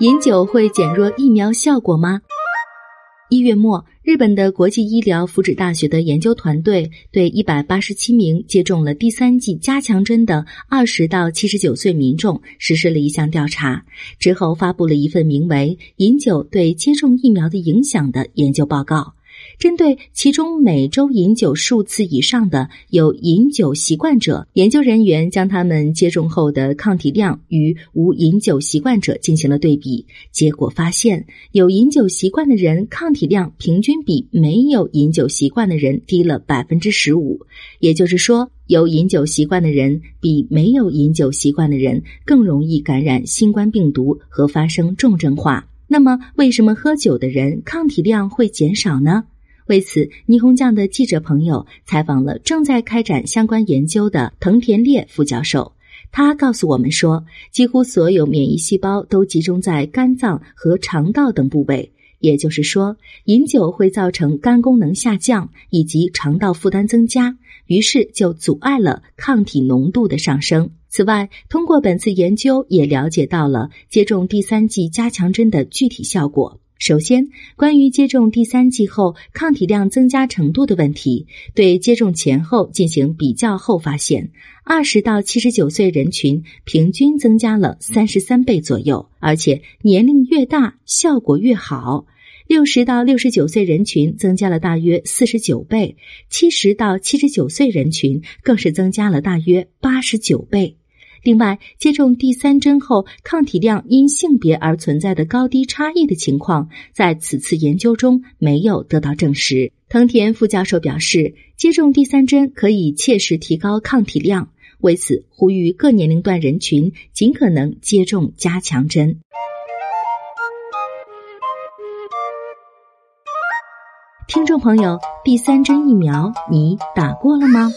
饮酒会减弱疫苗效果吗？一月末，日本的国际医疗福祉大学的研究团队对一百八十七名接种了第三剂加强针的二十到七十九岁民众实施了一项调查，之后发布了一份名为《饮酒对接种疫苗的影响》的研究报告。针对其中每周饮酒数次以上的有饮酒习惯者，研究人员将他们接种后的抗体量与无饮酒习惯者进行了对比。结果发现，有饮酒习惯的人抗体量平均比没有饮酒习惯的人低了百分之十五。也就是说，有饮酒习惯的人比没有饮酒习惯的人更容易感染新冠病毒和发生重症化。那么，为什么喝酒的人抗体量会减少呢？为此，霓虹酱的记者朋友采访了正在开展相关研究的藤田烈副教授。他告诉我们说，几乎所有免疫细胞都集中在肝脏和肠道等部位，也就是说，饮酒会造成肝功能下降以及肠道负担增加，于是就阻碍了抗体浓度的上升。此外，通过本次研究，也了解到了接种第三剂加强针的具体效果。首先，关于接种第三剂后抗体量增加程度的问题，对接种前后进行比较后发现，二十到七十九岁人群平均增加了三十三倍左右，而且年龄越大效果越好。六十到六十九岁人群增加了大约四十九倍，七十到七十九岁人群更是增加了大约八十九倍。另外，接种第三针后抗体量因性别而存在的高低差异的情况，在此次研究中没有得到证实。藤田副教授表示，接种第三针可以切实提高抗体量，为此呼吁各年龄段人群尽可能接种加强针。听众朋友，第三针疫苗你打过了吗？